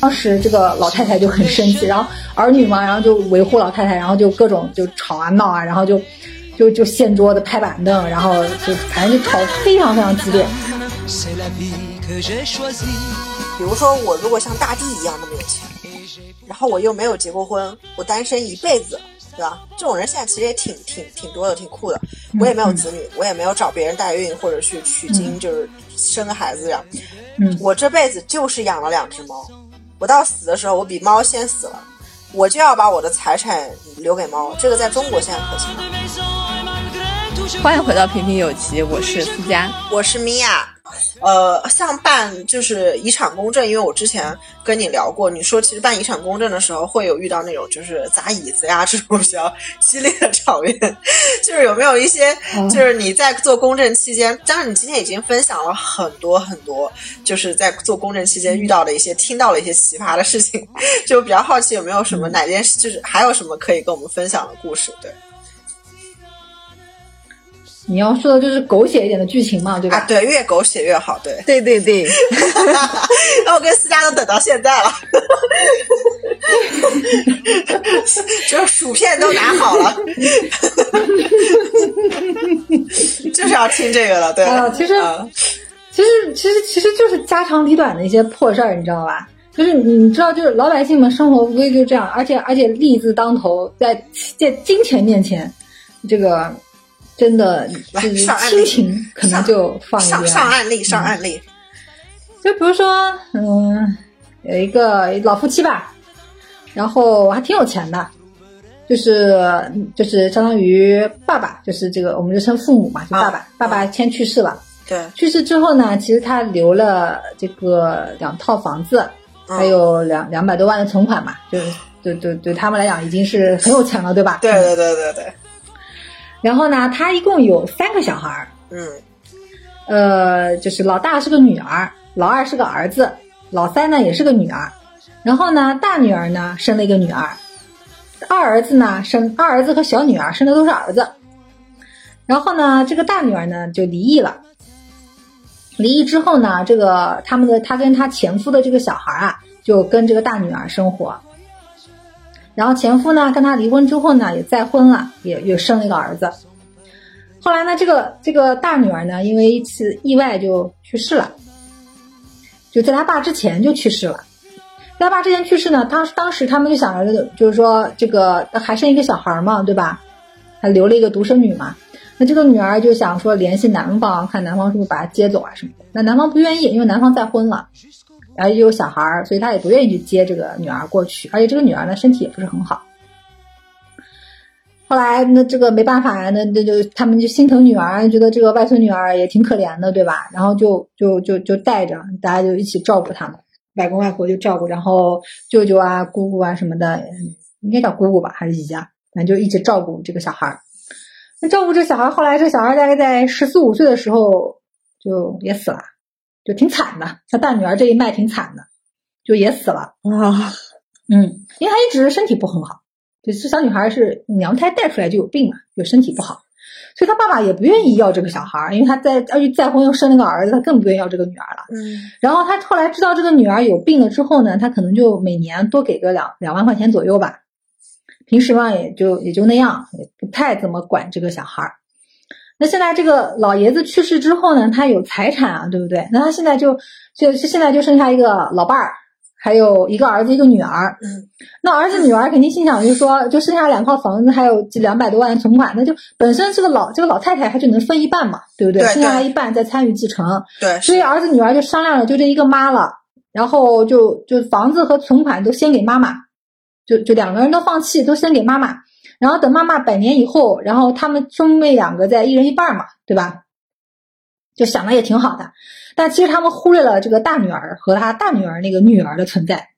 当时这个老太太就很生气，然后儿女嘛，然后就维护老太太，然后就各种就吵啊闹啊，然后就就就掀桌子、拍板凳，然后就反正就吵非常非常激烈。比如说我如果像大地一样那么有钱，然后我又没有结过婚，我单身一辈子，对吧？这种人现在其实也挺挺挺多的，挺酷的。我也没有子女，我也没有找别人代孕或者去取经，就是生个孩子这样。嗯，我这辈子就是养了两只猫。我到死的时候，我比猫先死了，我就要把我的财产留给猫。这个在中国现在可行吗？欢迎回到平平有奇，我是思佳，我是米娅。呃，像办就是遗产公证，因为我之前跟你聊过，你说其实办遗产公证的时候会有遇到那种就是砸椅子呀这种比较激烈的场面，就是有没有一些就是你在做公证期间，当然你今天已经分享了很多很多，就是在做公证期间遇到的一些听到了一些奇葩的事情，就比较好奇有没有什么哪件事，就是还有什么可以跟我们分享的故事，对。你要说的就是狗血一点的剧情嘛，对吧？啊，对，越狗血越好，对，对对对。那我跟思佳都等到现在了，就是薯片都拿好了，就是要听这个了，对。啊，其实，其实，其实，其实就是家长里短的一些破事儿，你知道吧？就是你知道，就是老百姓们生活无非就这样，而且而且利字当头，在在金钱面前，这个。真的，就是亲情可能就放一边。上案例，上案例。就比如说，嗯，有一个老夫妻吧，然后还挺有钱的，就是就是相当于爸爸，就是这个我们就称父母嘛，就爸爸。爸爸先去世了，对。去世之后呢，其实他留了这个两套房子，还有两两百多万的存款嘛，就是对对对他们来讲已经是很有钱了，对吧？对对对对对。然后呢，他一共有三个小孩儿，嗯，呃，就是老大是个女儿，老二是个儿子，老三呢也是个女儿。然后呢，大女儿呢生了一个女儿，二儿子呢生二儿子和小女儿生的都是儿子。然后呢，这个大女儿呢就离异了。离异之后呢，这个他们的他跟他前夫的这个小孩啊，就跟这个大女儿生活。然后前夫呢跟他离婚之后呢，也再婚了，也也生了一个儿子。后来呢，这个这个大女儿呢，因为一次意外就去世了，就在他爸之前就去世了。他爸之前去世呢，当当时他们就想着，就是说这个还剩一个小孩嘛，对吧？还留了一个独生女嘛。那这个女儿就想说联系男方，看男方是不是把她接走啊什么的。那男方不愿意，因为男方再婚了。然后又有小孩儿，所以他也不愿意去接这个女儿过去，而且这个女儿呢身体也不是很好。后来那这个没办法，那那就他们就心疼女儿，觉得这个外孙女儿也挺可怜的，对吧？然后就就就就带着大家就一起照顾他们，外公外婆就照顾，然后舅舅啊、姑姑啊什么的，应该叫姑姑吧，还是姨家，反正就一起照顾这个小孩。那照顾这小孩，后来这小孩大概在十四五岁的时候就也死了。就挺惨的，他大女儿这一脉挺惨的，就也死了啊。嗯，因为她一直身体不很好，就是小女孩是娘胎带出来就有病嘛，就身体不好，所以他爸爸也不愿意要这个小孩，因为他在而且再婚又生了个儿子，他更不愿意要这个女儿了。嗯，然后他后来知道这个女儿有病了之后呢，他可能就每年多给个两两万块钱左右吧，平时嘛也就也就那样，也不太怎么管这个小孩。那现在这个老爷子去世之后呢，他有财产啊，对不对？那他现在就就现在就剩下一个老伴儿，还有一个儿子一个女儿。嗯，那儿子女儿肯定心想，就是说，就剩下两套房子，还有两百多万存款，那就本身这个老这个老太太她就能分一半嘛，对不对？剩下来一半再参与继承。对，所以儿子女儿就商量了，就这一个妈了，然后就就房子和存款都先给妈妈，就就两个人都放弃，都先给妈妈。然后等妈妈百年以后，然后他们兄妹两个再一人一半嘛，对吧？就想的也挺好的，但其实他们忽略了这个大女儿和他大女儿那个女儿的存在。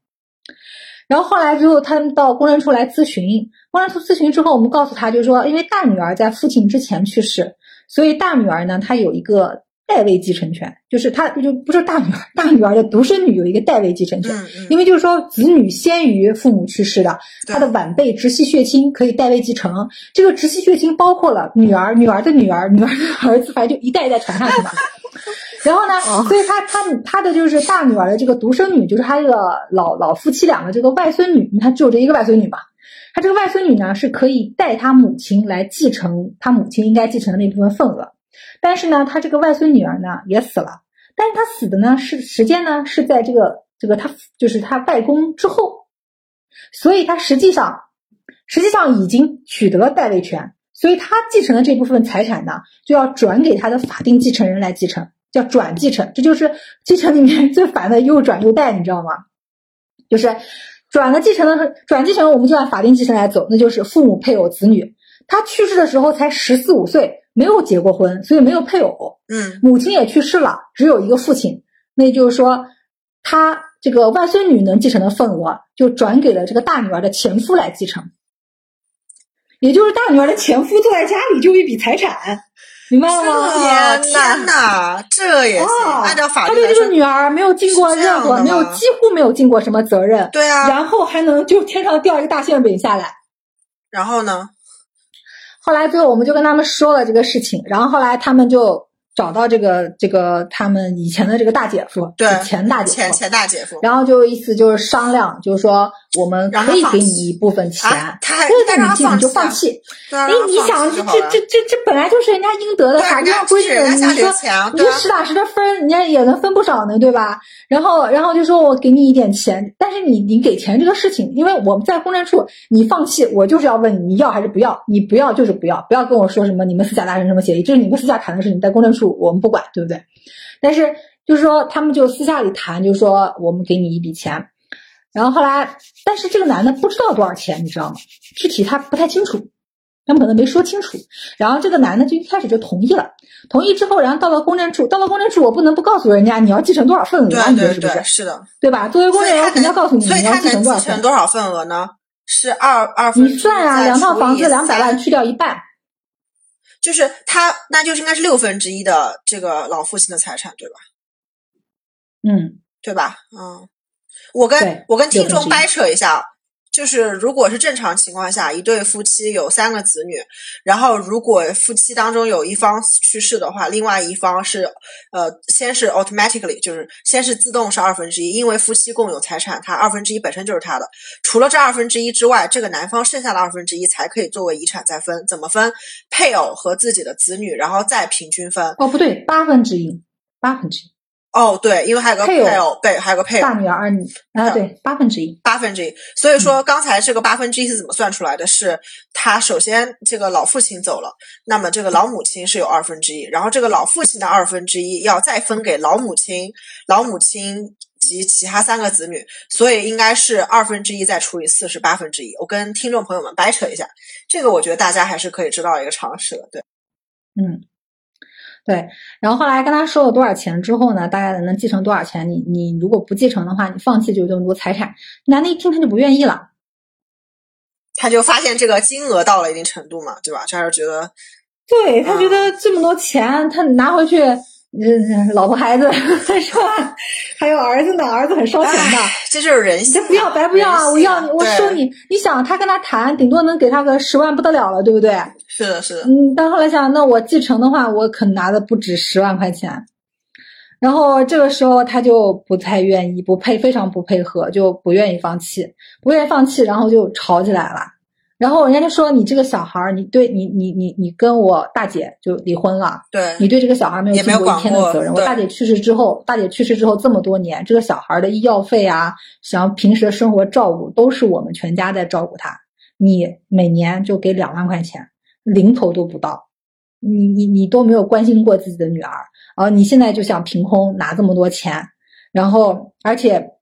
然后后来之后，他们到公证处来咨询，公证处咨询之后，我们告诉他，就是说，因为大女儿在父亲之前去世，所以大女儿呢，她有一个。代位继承权就是他就不是大女儿，大女儿的独生女有一个代位继承权，因为就是说子女先于父母去世的，他的晚辈直系血亲可以代位继承。这个直系血亲包括了女儿、女儿的女儿、女儿的儿子，反正就一代一代传下去嘛。然后呢，所以他他他的就是大女儿的这个独生女，就是他这个老老夫妻两个这个外孙女，他只有这一个外孙女嘛。他这个外孙女呢是可以代他母亲来继承他母亲应该继承的那部分份额，但是呢，他这个外孙女儿呢也死了，但是他死的呢是时间呢是在这个这个他就是他外公之后，所以他实际上实际上已经取得了代位权，所以他继承的这部分财产呢就要转给他的法定继承人来继承，叫转继承，这就是继承里面 最烦的又转又代，你知道吗？就是。转了继承的转继承，我们就按法定继承来走，那就是父母、配偶、子女。他去世的时候才十四五岁，没有结过婚，所以没有配偶。嗯，母亲也去世了，只有一个父亲。那也就是说，他这个外孙女能继承的份额，就转给了这个大女儿的前夫来继承。也就是大女儿的前夫坐在家里就一笔财产。明白了吗？天哪，这也行？按照法律，他对这个女儿没有尽过任何，没有几乎没有尽过什么责任。对啊，然后还能就天上掉一个大馅饼下来。然后呢？后来最后我们就跟他们说了这个事情，然后后来他们就。找到这个这个他们以前的这个大姐夫，对前大姐夫，前前大姐夫，然后就意思就是商量，就是说我们可以给你一部分钱，他还但是你就放弃。哎，你想这这这这这本来就是人家应得的，法律上规定的，你说你就实打实的分，人家也能分不少呢，对吧？然后然后就说我给你一点钱，但是你你给钱这个事情，因为我们在公证处，你放弃，我就是要问你，你要还是不要？你不要就是不要，不要跟我说什么你们私下达成什么协议，这是你们私下谈的事情，在公证处。我们不管，对不对？但是就是说，他们就私下里谈，就是说我们给你一笔钱，然后后来，但是这个男的不知道多少钱，你知道吗？具体他不太清楚，他们可能没说清楚。然后这个男的就一开始就同意了，同意之后，然后到了公证处，到了公证处，我不能不告诉人家你要继承多少份额，你觉得是不是？是的，对吧？作为公证人，我肯定要告诉你你要继承多少份。多少份额呢？是二二分。你算啊，两套房子两百万去掉一半。就是他，那就是应该是六分之一的这个老父亲的财产，对吧？嗯，对吧？嗯，我跟我跟听众掰扯一下。就是，如果是正常情况下，一对夫妻有三个子女，然后如果夫妻当中有一方去世的话，另外一方是，呃，先是 automatically，就是先是自动是二分之一，因为夫妻共有财产，他二分之一本身就是他的。除了这二分之一之外，这个男方剩下的二分之一才可以作为遗产再分。怎么分？配偶和自己的子女，然后再平均分。哦，不对，八分之一，八分之一。哦，对，因为还有个配偶，对，还有个配偶，大女儿、二女啊，对，八分之一，八分之一。所以说，刚才这个八分之一是怎么算出来的？是他首先这个老父亲走了，那么这个老母亲是有二分之一，然后这个老父亲的二分之一要再分给老母亲、老母亲及其他三个子女，所以应该是二分之一再除以四是八分之一。我跟听众朋友们掰扯一下，这个我觉得大家还是可以知道一个常识的，对，嗯。对，然后后来跟他说了多少钱之后呢？大概能继承多少钱？你你如果不继承的话，你放弃就这么多财产。男的一听他就不愿意了，他就发现这个金额到了一定程度嘛，对吧？这还是觉得，对他觉得这么多钱他拿回去。嗯，老婆孩子 再说？还有儿子呢，儿子很烧钱的。这就是人性。不要白不要啊！我要你，我收你。你想，他跟他谈，顶多能给他个十万，不得了了，对不对？是的，是的。嗯，但后来想，那我继承的话，我可拿的不止十万块钱。然后这个时候他就不太愿意，不配，非常不配合，就不愿意放弃，不愿意放弃，然后就吵起来了。然后人家就说你这个小孩儿，你对你你你你跟我大姐就离婚了，对你对这个小孩没有尽过一天的责任。我大姐去世之后，大姐去世之后这么多年，这个小孩的医药费啊，想平时的生活照顾都是我们全家在照顾他。你每年就给两万块钱，零头都不到，你你你都没有关心过自己的女儿啊！你现在就想凭空拿这么多钱，然后而且。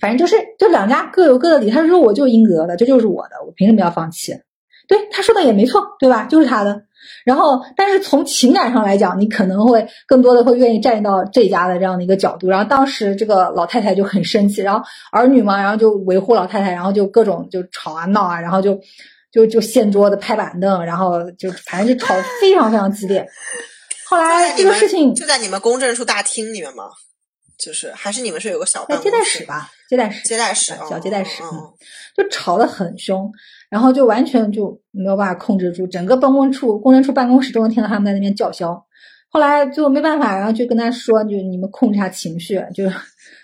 反正就是，就两家各有各的理。他说我就英格的，这就是我的，我凭什么要放弃？对，他说的也没错，对吧？就是他的。然后，但是从情感上来讲，你可能会更多的会愿意站到这家的这样的一个角度。然后当时这个老太太就很生气，然后儿女嘛，然后就维护老太太，然后就各种就吵啊闹啊，然后就就就掀桌子拍板凳，然后就反正就吵得非常非常激烈。后来这个事情就在你们公证处大厅里面吗？就是还是你们是有个小接待室吧，接待室，接待室，小接待室，嗯，就吵得很凶，然后就完全就没有办法控制住，整个办公处、公证处办公室都能听到他们在那边叫嚣。后来最后没办法，然后就跟他说，就你们控制下情绪，就是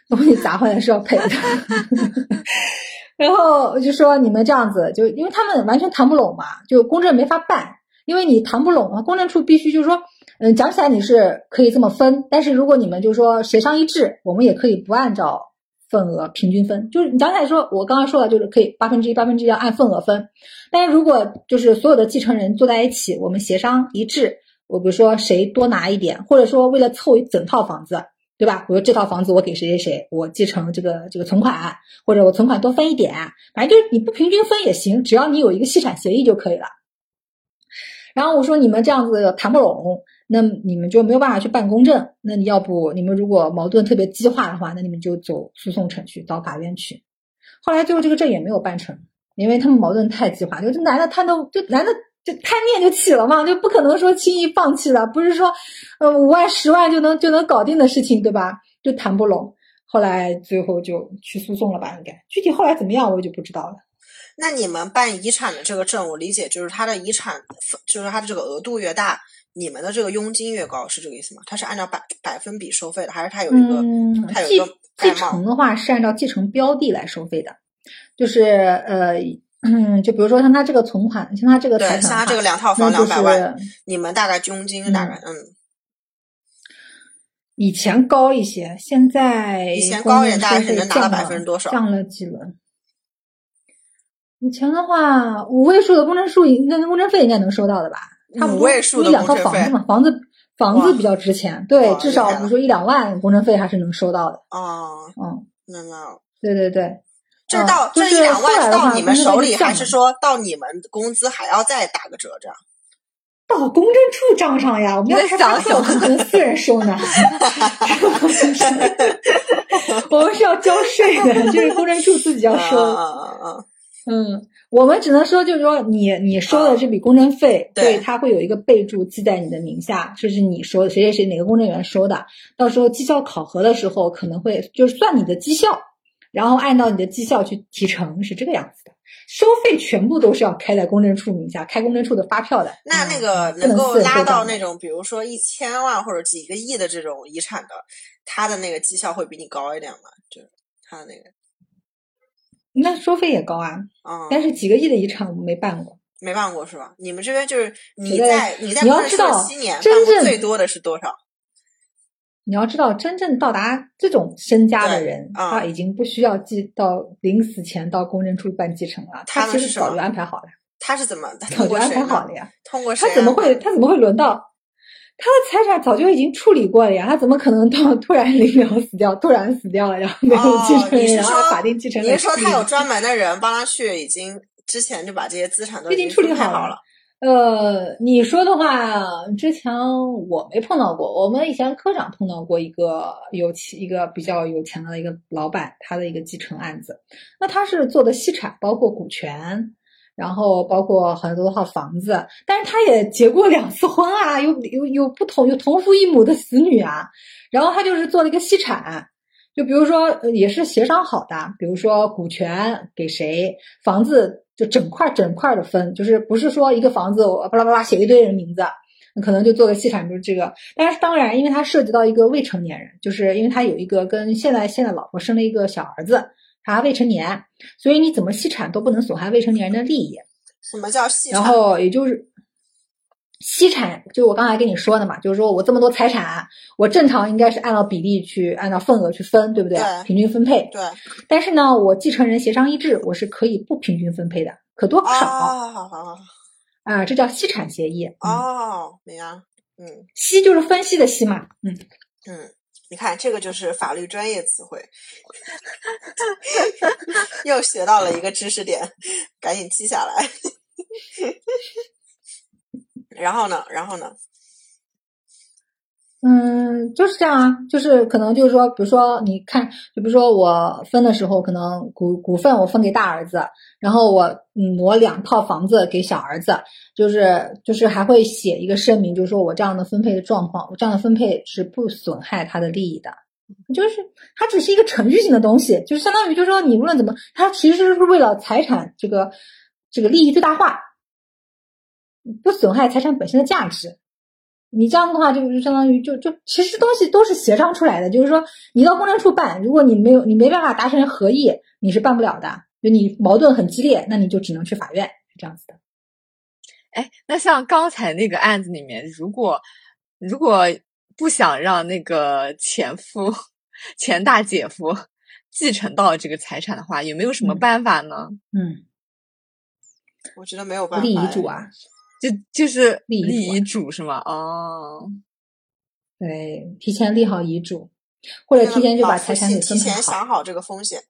东西砸坏了是要赔的。然后我就说你们这样子，就因为他们完全谈不拢嘛，就公证没法办，因为你谈不拢啊，公证处必须就是说，嗯，讲起来你是可以这么分，但是如果你们就是说协商一致，我们也可以不按照份额平均分，就是你讲起来说，我刚刚说了，就是可以八分之一八分之一要按份额分，但是如果就是所有的继承人坐在一起，我们协商一致，我比如说谁多拿一点，或者说为了凑一整套房子。对吧？比如这套房子我给谁谁谁，我继承这个这个存款，或者我存款多分一点，反正就是你不平均分也行，只要你有一个析产协议就可以了。然后我说你们这样子谈不拢，那你们就没有办法去办公证。那你要不你们如果矛盾特别激化的话，那你们就走诉讼程序到法院去。后来最后这个证也没有办成，因为他们矛盾太激化，就这男的他都就男的。就贪念就起了嘛，就不可能说轻易放弃了，不是说，呃，五万十万就能就能搞定的事情，对吧？就谈不拢，后来最后就去诉讼了吧？应该具体后来怎么样，我就不知道了。那你们办遗产的这个证，我理解就是他的遗产，就是他的这个额度越大，你们的这个佣金越高，是这个意思吗？他是按照百百分比收费的，还是他有一个？他有一个继承的话是按照继承标的来收费的，就是呃。嗯，就比如说像他这个存款，像他这个财产，像他这个两套房两百万，你们大概佣金大概嗯，以前高一些，现在以前高一点，大概是能拿到百分之多少？降了几轮。以前的话，五位数的公证数，那公证费应该能收到的吧？五位数的两套房子嘛，房子房子比较值钱，对，至少比如说一两万公证费还是能收到的。哦，嗯，那那对对对。这到这一两万到你们手里，还是说到你们工资还要再打个折？这样到公证处账上呀？我们要想想，我们可能私人收呢。我们是要交税的，就是公证处自己要收。嗯，我们只能说，就是说你你收的这笔公证费，对，它会有一个备注记在你的名下，这是你收的，谁谁谁哪个公证员收的。到时候绩效考核的时候，可能会就是算你的绩效。然后按照你的绩效去提成，是这个样子的。收费全部都是要开在公证处名下，开公证处的发票的。那那个能够拉到那种，比如说一千万或者几个亿的这种遗产的，他的那个绩效会比你高一点吗？就是他的那个，那收费也高啊。嗯。但是几个亿的遗产我们没办过，没办过是吧？你们这边就是你在你在你要知道七年真正最多的是多少？你要知道，真正到达这种身家的人，他已经不需要继到临死前到公证处办继承了。他其实早就安排好了。他是怎么早就安排好了呀？通过他怎么会他怎么会轮到他的财产早就已经处理过了呀？他怎么可能到突然临了死掉，突然死掉了，然后没有继承人，然后法定继承人？你是说他有专门的人帮他去，已经之前就把这些资产都已经处理好了？呃，你说的话，之前我没碰到过。我们以前科长碰到过一个有钱、一个比较有钱的一个老板，他的一个继承案子。那他是做的析产，包括股权，然后包括很多套房子。但是他也结过两次婚啊，有有有不同有同父异母的子女啊。然后他就是做了一个析产，就比如说也是协商好的，比如说股权给谁，房子。就整块整块的分，就是不是说一个房子我巴拉巴拉写一堆人名字，可能就做个细产，就是这个。但是当然，因为他涉及到一个未成年人，就是因为他有一个跟现在现在老婆生了一个小儿子，他未成年，所以你怎么细产都不能损害未成年人的利益。什么叫细产？然后也就是。析产就我刚才跟你说的嘛，就是说我这么多财产，我正常应该是按照比例去按照份额去分，对不对？平均分配。对。但是呢，我继承人协商一致，我是可以不平均分配的，可多可少。哦。啊，这叫析产协议。哦，明白。嗯。析就是分析的析嘛。嗯。嗯，你看这个就是法律专业词汇，又学到了一个知识点，赶紧记下来。然后呢？然后呢？嗯，就是这样啊，就是可能就是说，比如说你看，就比如说我分的时候，可能股股份我分给大儿子，然后我嗯，我两套房子给小儿子，就是就是还会写一个声明，就是说我这样的分配的状况，我这样的分配是不损害他的利益的，就是它只是一个程序性的东西，就是相当于就是说你无论怎么，它其实是为了财产这个这个利益最大化。不损害财产本身的价值，你这样的话，就是相当于就就其实东西都是协商出来的，就是说你到公证处办，如果你没有你没办法达成合议，你是办不了的。就你矛盾很激烈，那你就只能去法院，是这样子的。哎，那像刚才那个案子里面，如果如果不想让那个前夫、前大姐夫继承到这个财产的话，有没有什么办法呢？嗯，我觉得没有办法。立遗嘱啊，就就是立立遗遗嘱是吗？哦，对，提前立好遗嘱，或者提前就把财产给提分配好。前想好这个风险，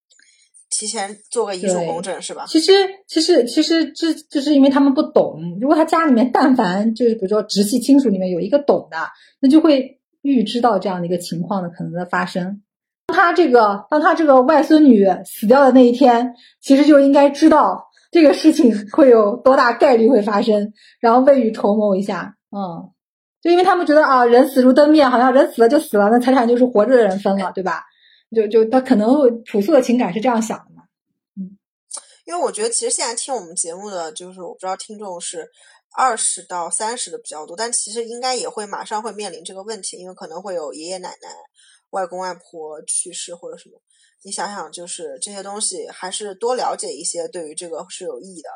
提前做个遗嘱公证是吧？其实，其实，其实这就是因为他们不懂。如果他家里面 但凡就是比如说直系亲属里面有一个懂的，那就会预知到这样的一个情况的可能的发生。当他这个当他这个外孙女死掉的那一天，其实就应该知道这个事情 会有多大概率会发生，然后未雨绸缪一下。嗯，就因为他们觉得啊，人死如灯灭，好像人死了就死了，那财产就是活着的人分了，对吧？就就他可能会朴素的情感是这样想的嘛。嗯因为我觉得其实现在听我们节目的，就是我不知道听众是二十到三十的比较多，但其实应该也会马上会面临这个问题，因为可能会有爷爷奶奶、外公外婆去世或者什么。你想想，就是这些东西，还是多了解一些，对于这个是有意义的。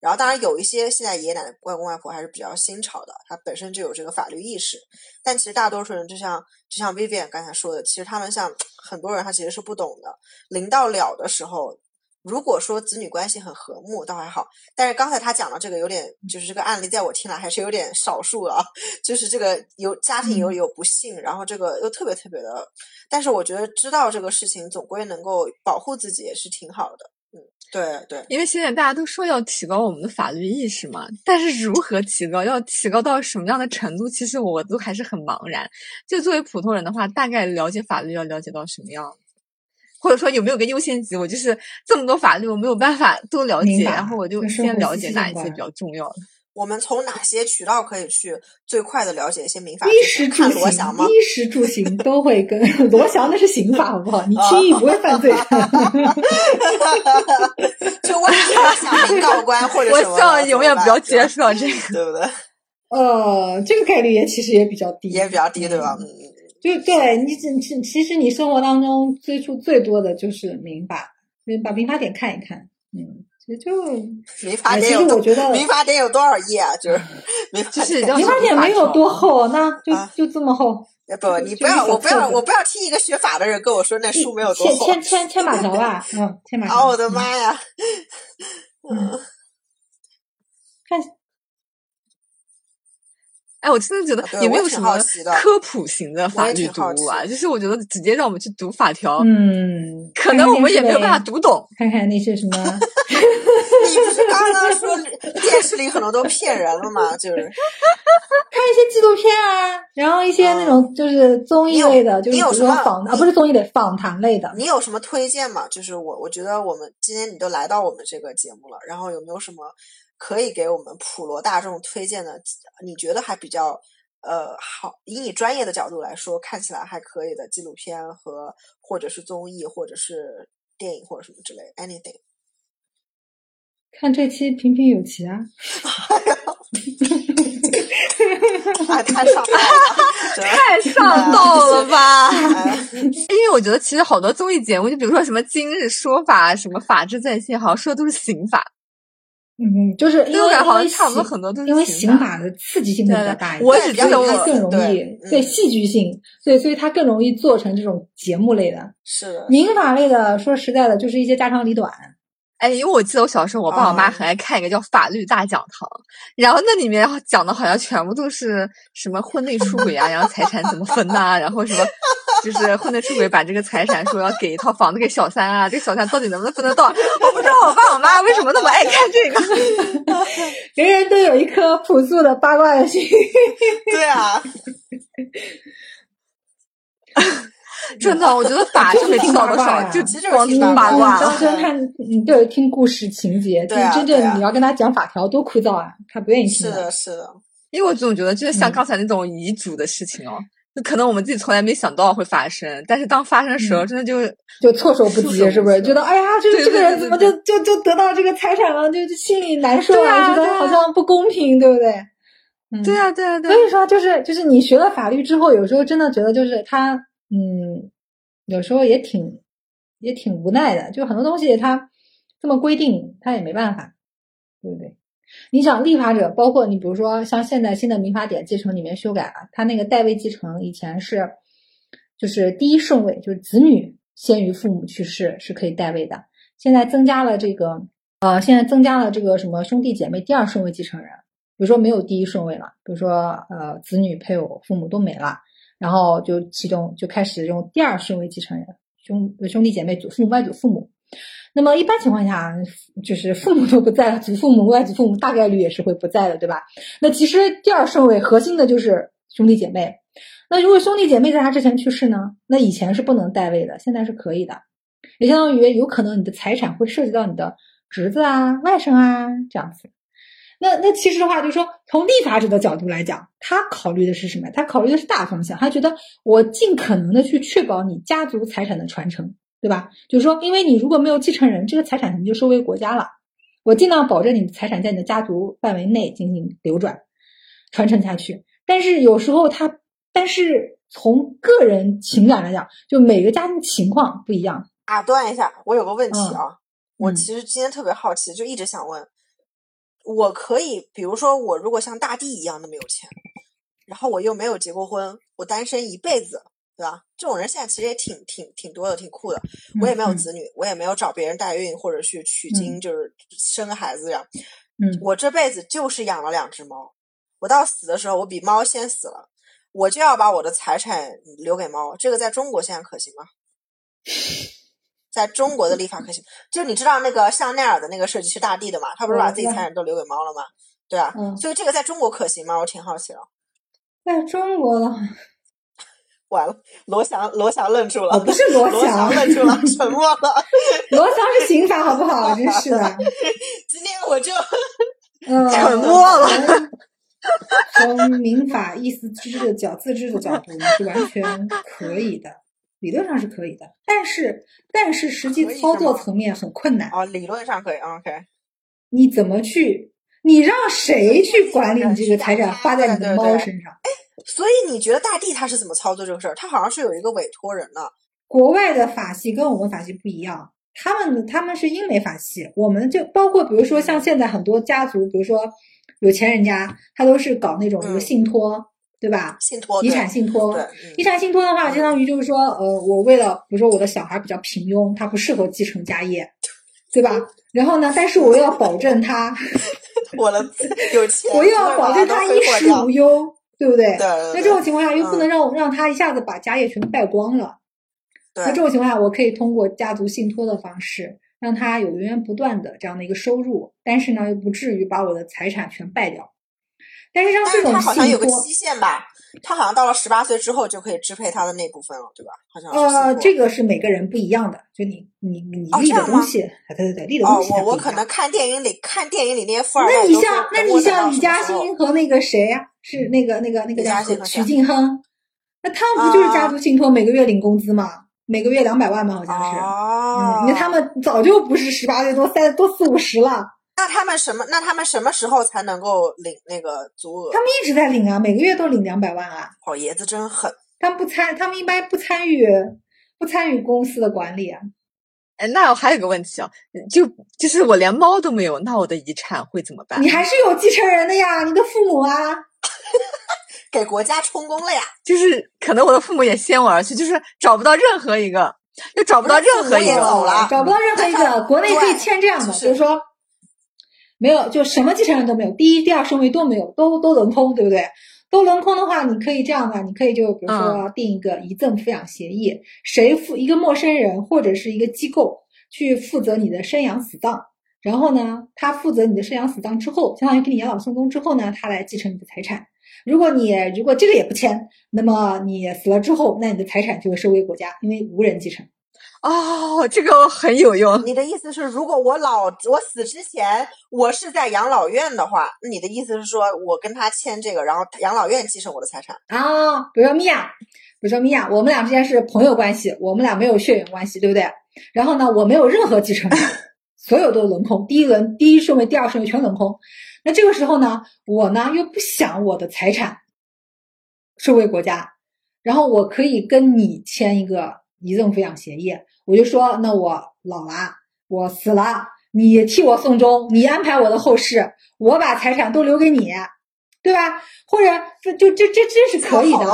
然后，当然有一些现在爷爷奶奶、外公外婆还是比较新潮的，他本身就有这个法律意识。但其实大多数人，就像就像 Vivian 刚才说的，其实他们像很多人，他其实是不懂的。临到了的时候，如果说子女关系很和睦，倒还好。但是刚才他讲的这个有点，就是这个案例，在我听来还是有点少数了啊。就是这个有家庭有有不幸，然后这个又特别特别的，但是我觉得知道这个事情，总归能够保护自己也是挺好的。嗯，对对。因为现在大家都说要提高我们的法律意识嘛，但是如何提高，要提高到什么样的程度，其实我都还是很茫然。就作为普通人的话，大概了解法律要了解到什么样子？或者说有没有个优先级？我就是这么多法律，我没有办法都了解，然后我就先了解哪一些比较重要的。我们从哪些渠道可以去最快的了解一些民法衣？食住看罗翔吗行，？衣食住行都会跟 罗翔那是刑法，好不好？你轻易不会犯罪的。就万一我想民告官或者 我什么希望永远不要接触，触到这个。对不对？呃，这个概率也其实也比较低，也比较低，对吧？嗯，就对你只其其实你生活当中接触最多的就是民法，你把民法典看一看，嗯，其实就民法哎其典有多实我觉得民法典有多少页啊？就是 民法典就是民法典没有多厚，那就啊就这么厚，哎不，你不要，我不要，我不要听一个学法的人跟我说那书没有多厚。千千千千把条吧，嗯，千把条。啊，我的嗯妈呀！嗯，看哎，我真的觉得对我挺有没有什么科普型的法律读物啊？就是我觉得直接让我们去读法条，嗯，可能我们也没有办法读。懂。看看那些什么，你不是刚刚说电视里很多都骗人了吗？就是 看一些纪录片啊，然后一些那种就是综艺类的，就是比如你有什么说访啊，不是综艺类，访谈类的。你有什么推荐吗？就是我，我觉得我们今天你都来到我们这个节目了，然后有没有什么可以给我们普罗大众推荐的？你觉得还比较呃好，以你专业的角度来说，看起来还可以的纪录片和或者是综艺，或者是电影或者什么之类，anything。看这期平平有奇啊，啊，太上太上道了吧！哎因为我觉得其实好多综艺节目，就比如说什么《今日说法》、什么《法治在线》，好像说的都是刑法，嗯，就是因为我感觉好像差不多很多都是因为刑法的刺激性比较大一点，我只记得所以它更容易对戏剧性，对，所以它更容易做成这种节目类的。是的，民法类的，说实在的，就是一些家长里短。哎，因为我记得我小时候，我爸我妈哦很爱看一个叫《法律大讲堂》，然后那里面讲的好像全部都是什么婚内出轨啊，然后财产怎么分呐、然后什么就是婚内出轨把这个财产说要给一套房子给小三啊，这个小三到底能不能分得到？道我爸我妈为什么那么爱看这个。人人都有一颗朴素的八卦的心。对啊，真的，我觉得法就没听到多少，就其实就是光听听八卦。当真看，嗯，对，听故事情节，对啊真正你要跟他讲法条，多枯燥啊，他不愿意听是的，是的，因为我总觉得，就是像嗯刚才那种遗嘱的事情哦，就可能我们自己从来没想到会发生，但是当发生的时候，嗯真的就就措手不及，是不是？觉得哎呀，这个这个人怎么就就就得到这个财产了，就就心里难受对啊觉得好像不公平，对不对？嗯对啊，对啊，对啊所。以说，就是就是你学了法律之后，有时候真的觉得就是他，嗯，有时候也挺也挺无奈的，就很多东西他这么规定，他也没办法，对不对？你想立法者，包括你，比如说像现在新的民法典继承里面修改了，他那个代位继承以前是就是第一顺位，就是子女先于父母去世是可以代位的，现在增加了这个呃，现在增加了这个什么兄弟姐妹第二顺位继承人。比如说没有第一顺位了，比如说呃子女、配偶、父母都没了，然后就其中就开始用第二顺位继承人，兄兄弟姐妹、祖父母、外祖父母。那么一般情况下，就是父母都不在了，祖父母、外祖父母大概率也是会不在的，对吧？那其实第二顺位核心的就是兄弟姐妹。那如果兄弟姐妹在他之前去世呢？那以前是不能代位的，现在是可以的，也相当于有可能你的财产会涉及到你的侄子啊、外甥啊这样子。那那其实的话，就是说从立法者的角度来讲，他考虑的是什么？他考虑的是大方向，他觉得我尽可能的去确保你家族财产的传承，对吧？就是说，因为你如果没有继承人，这个财产可能就收归国家了。我尽量保证你的财产在你的家族范围内进行流转、传承下去。但是有时候他，但是从个人情感来讲，就每个家庭情况不一样。打断一下，我有个问题嗯啊，我嗯其实今天特别好奇，就一直想问，我可以，比如说我如果像大地一样那么有钱，然后我又没有结过婚，我单身一辈子，对吧？这种人现在其实也挺挺挺多的，挺酷的。我也没有嗯子女，我也没有找别人代孕或者去取经，就是生个孩子呀。嗯我这辈子就是养了两只猫，我到死的时候，我比猫先死了，我就要把我的财产留给猫。这个在中国现在可行吗？在中国的立法可行，就你知道那个香奈儿的那个设计师大地的嘛，他不是把自己财产都留给猫了吗？对啊，嗯所以这个在中国可行吗？我挺好奇的。在中国的话，完了，罗翔，罗翔愣住了，哦，不是罗罗翔翔，愣住了，沉默了。罗翔是刑法，好不好？真是的，今天我就嗯，沉默了从民法意思自治的角自治的角度呢，是完全可以的，理论上是可以的，但是但是实际操作层面很困难。哦，理论上可以，OK。你怎么去？你让谁去管理你这个财产花在你的猫身上？所以你觉得大地他是怎么操作这个事儿？他好像是有一个委托人的。国外的法系跟我们法系不一样，他们他们是英美法系，我们就包括比如说像现在很多家族，比如说有钱人家，他都是搞那种一个嗯信托，对吧？信托遗产信托，对，遗嗯产信托的话，相当于就是说，呃，我为了比如说我的小孩比较平庸，他不适合继承家业，对吧？然后呢，但是我又要保证他，我的 有钱，我又要保证他衣食无忧，对不对？对对那这种情况下，又不能让让他一下子把家业全败光了。那这种情况下，我可以通过家族信托的方式，让他有源源不断的这样的一个收入，但是呢，又不至于把我的财产全败掉。但是像这种他好像有个信托，期限吧？他好像到了十八岁之后就可以支配他的那部分了，对吧？好像是呃，这个是每个人不一样的，就你你你立的东西，对对对，立的哦东西，我我可能看电影里看电影里那些富二代那，你像，那你像李嘉欣和那个谁呀、是那个那个那个叫许欣和谁晋亨，那他们不就是家啊族信托，每个月领工资吗？每个月两百万吗？好像是。哦嗯，，那他们早就不是十八岁，都三都四五十了，那他们什么？那他们什么时候才能够领那个足额他？们一直在领啊，每个月都领两百万啊。老爷子真狠。他们不参，他们一般不参与不参与公司的管理啊。哎，那我还有个问题啊，就就是我连猫都没有，那我的遗产会怎么办？你还是有继承人的呀，你的父母啊。给国家充公了呀！就是可能我的父母也先我而去，就是找不到任何一个，又找不到任何一我也走个。了找不到任何一个，国内可以签这样的，就是就是说没有，就什么继承人都没有，第一、第二顺位都没有，都都轮空，对不对？都轮空的话，你可以这样的，你可以就比如说定一个遗赠抚养协议，谁负一个陌生人或者是一个机构去负责你的生养死葬，然后呢，他负责你的生养死葬之后，相当于给你养老送终之后呢，他来继承你的财产。如果你如果这个也不签，那么你死了之后，那你的财产就会收归国家，因为无人继承。哦，这个很有用。你的意思是，如果我老我死之前我是在养老院的话，那你的意思是说我跟他签这个，然后养老院继承我的财产？啊，比如说米娅，比如说米娅，我们俩之间是朋友关系，我们俩没有血缘关系，对不对？然后呢，我没有任何继承人，所有都轮空，第一轮、第一顺位、第二顺位全轮空。那这个时候呢，我呢又不想我的财产收归国家，然后我可以跟你签一个遗赠抚养协议，我就说，那我老了，我死了，你替我送终，你安排我的后事，我把财产都留给你，对吧？或者就就这这这是可以的，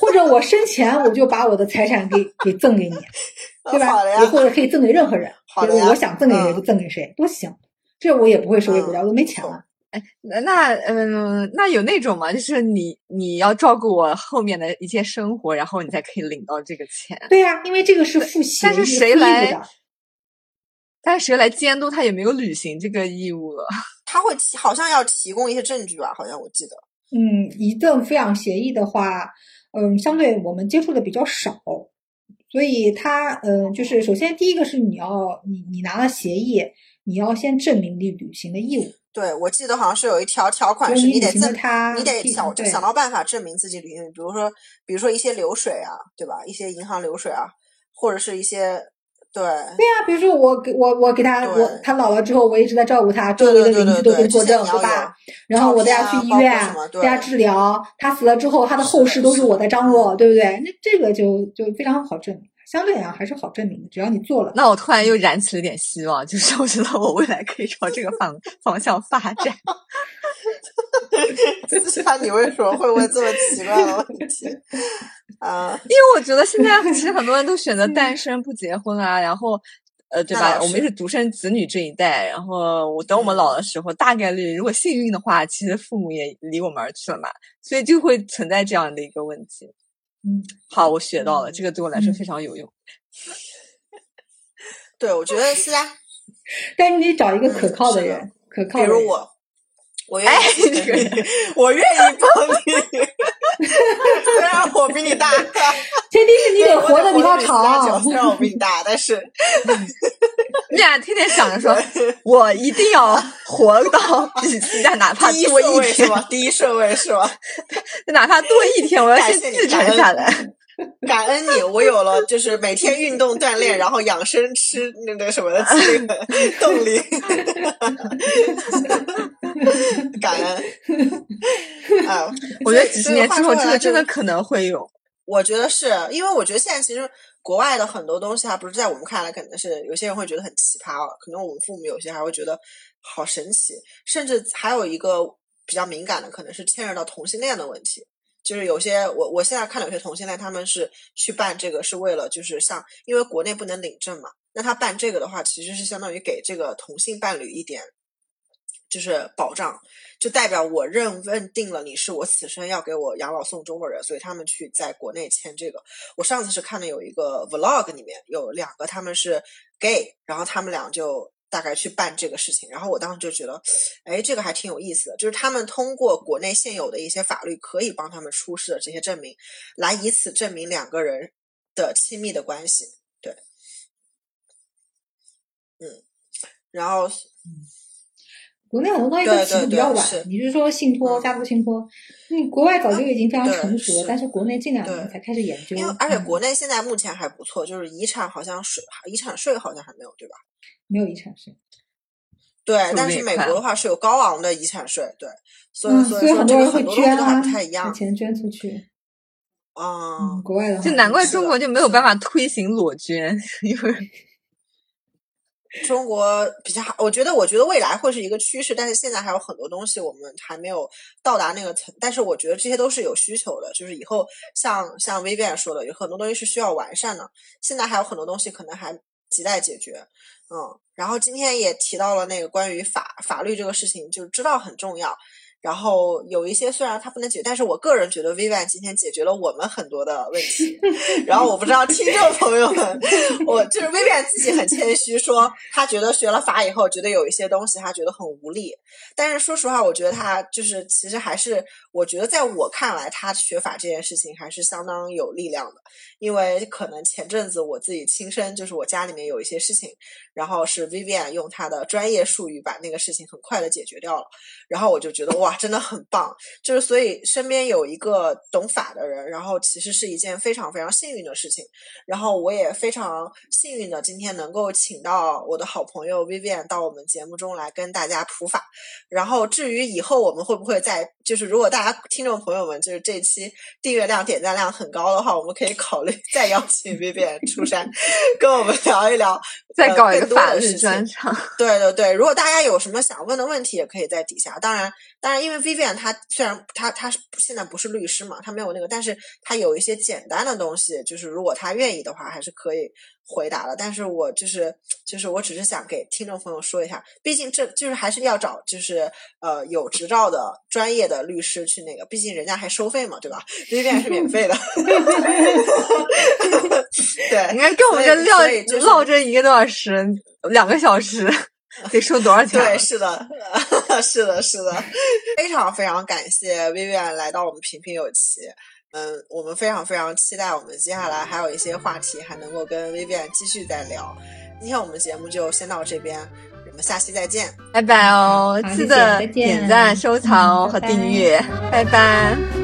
或者我生前我就把我的财产给给赠给你，对吧？或者可以赠给任何人，好的我想赠给谁嗯就赠给谁，都行。这我也不会收归国家，我都没钱了。那那嗯，那有那种吗？就是你你要照顾我后面的一切生活，然后你才可以领到这个钱。对呀、因为这个是付息但是谁来但是谁来监督他有没有履行这个义务了？他会提好像要提供一些证据吧？好像我记得。嗯，一份抚养协议的话，嗯，相对我们接触的比较少，所以他，嗯，就是首先第一个是你要你你拿了协议，你要先证明你履行的义务，对，我记得好像是有一条条款就是你得证，它，你得想对想到办法证明自己履行。比如说，比如说一些流水啊，对吧？一些银行流水啊，或者是一些对对呀、比如说我给我我给他我他老了之后，我一直在照顾他，周围的邻居都对对对对，可以作证，对吧？然后我带他去医院带他治疗，他死了之后，他的后事都是我在张罗，对不对？那这个就就非常好证明，相对来讲还是好证明的，只要你做了。那我突然又燃起了点希望，就是我觉得我未来可以朝这个方 方向发展。思佳，你为什么会问这么奇怪的问题？啊，因为我觉得现在其实很多人都选择单身不结婚啊，然后。呃，对吧？我们是独生子女这一代，然后我等我们老的时候，大概率如果幸运的话，其实父母也离我们而去了嘛，所以就会存在这样的一个问题。嗯，好，我学到了，嗯这个对我来说嗯非常有用。对，我觉得是啊，但是你得找一个可靠的人，可靠比的人。如我，我愿哎意，我愿意帮你，虽然我比你大，前提是你得活得比他长。虽然我比你大，但是 你俩天天想着说，我一定要活到比思佳哪怕多一天？第一顺位是吗？哪怕多一天，我要先继承下来。感恩你，我有了就是每天运动锻炼，然后养生吃那个什么的这个 动力。感恩 啊！我觉得几十年之后，这这个真的可能会有。我觉得是因为我觉得现在其实国外的很多东西，还不是在我们看来可能是有些人会觉得很奇葩哦，可能我们父母有些还会觉得好神奇，甚至还有一个比较敏感的，可能是牵扯到同性恋的问题。就是有些我我现在看到有些同性恋，他们是去办这个是为了就是像因为国内不能领证嘛，那他办这个的话，其实是相当于给这个同性伴侣一点就是保障，就代表我认认定了你是我此生要给我养老送终的人，所以他们去在国内签这个。我上次是看的有一个 vlog 里面有两个他们是 gay，然后他们俩就大概去办这个事情，然后我当时就觉得，哎，这个还挺有意思的，就是他们通过国内现有的一些法律可以帮他们出示的这些证明，来以此证明两个人的亲密的关系。对，嗯，然后嗯国内很多东西都起的比较晚对对对，你是说信托、嗯家族信托，嗯，国外早就已经非常成熟了，但是国内近两年才开始研究。因为而且嗯国内现在目前还不错，就是遗产好像税遗产税好像还没有，对吧？没有遗产税，对，但是美国的话是有高昂的遗产税，对，所以嗯，所以很多人会这个很多东西捐啊，都还不太一把样钱捐出去。啊。嗯，国外的话就难怪中国就没有办法推行裸捐，因为中国比较好，我觉得，我觉得未来会是一个趋势，但是现在还有很多东西我们还没有到达那个层，但是我觉得这些都是有需求的，就是以后像像 Vivian 说的，有很多东西是需要完善的，现在还有很多东西可能还亟待解决，嗯，然后今天也提到了那个关于法法律这个事情，就知道很重要。然后有一些虽然他不能解决，但是我个人觉得 Vivian 今天解决了我们很多的问题。然后我不知道听众朋友们，我就是 Vivian 自己很谦虚说，他觉得学了法以后，觉得有一些东西他觉得很无力。但是说实话，我觉得他就是其实还是，我觉得在我看来，他学法这件事情还是相当有力量的。因为可能前阵子我自己亲身就是我家里面有一些事情，然后是 Vivian 用他的专业术语把那个事情很快的解决掉了，然后我就觉得哇，哇，真的很棒。就是所以身边有一个懂法的人，然后其实是一件非常非常幸运的事情。然后我也非常幸运的今天能够请到我的好朋友 Vivian 到我们节目中来跟大家普法。然后至于以后我们会不会再就是如果大家听众朋友们就是这期订阅量点赞量很高的话，我们可以考虑 再邀请 Vivian 出山跟我们聊一聊，再搞一个法律专场。对对对，如果大家有什么想问的问题，也可以在底下。当然，当然，因为 Vivian 她虽然她她是现在不是律师嘛，她没有那个，但是她有一些简单的东西，就是如果她愿意的话，还是可以回答的。但是我就是就是我只是想给听众朋友说一下，毕竟这就是还是要找就是呃有执照的专业的律师去那个，毕竟人家还收费嘛，对吧？Vivian 是免费的，对，你看跟我们这所以撂所以就是唠这一个多小时，两个小时，得收多少钱啊？对，是的，是的，是的，非常非常感谢 Vivian 来到我们平平有奇。嗯，我们非常非常期待我们接下来还有一些话题还能够跟 Vivian 继续再聊。今天我们节目就先到这边，我们下期再见。拜拜哦，记得点赞、收藏和嗯拜拜订阅，拜拜。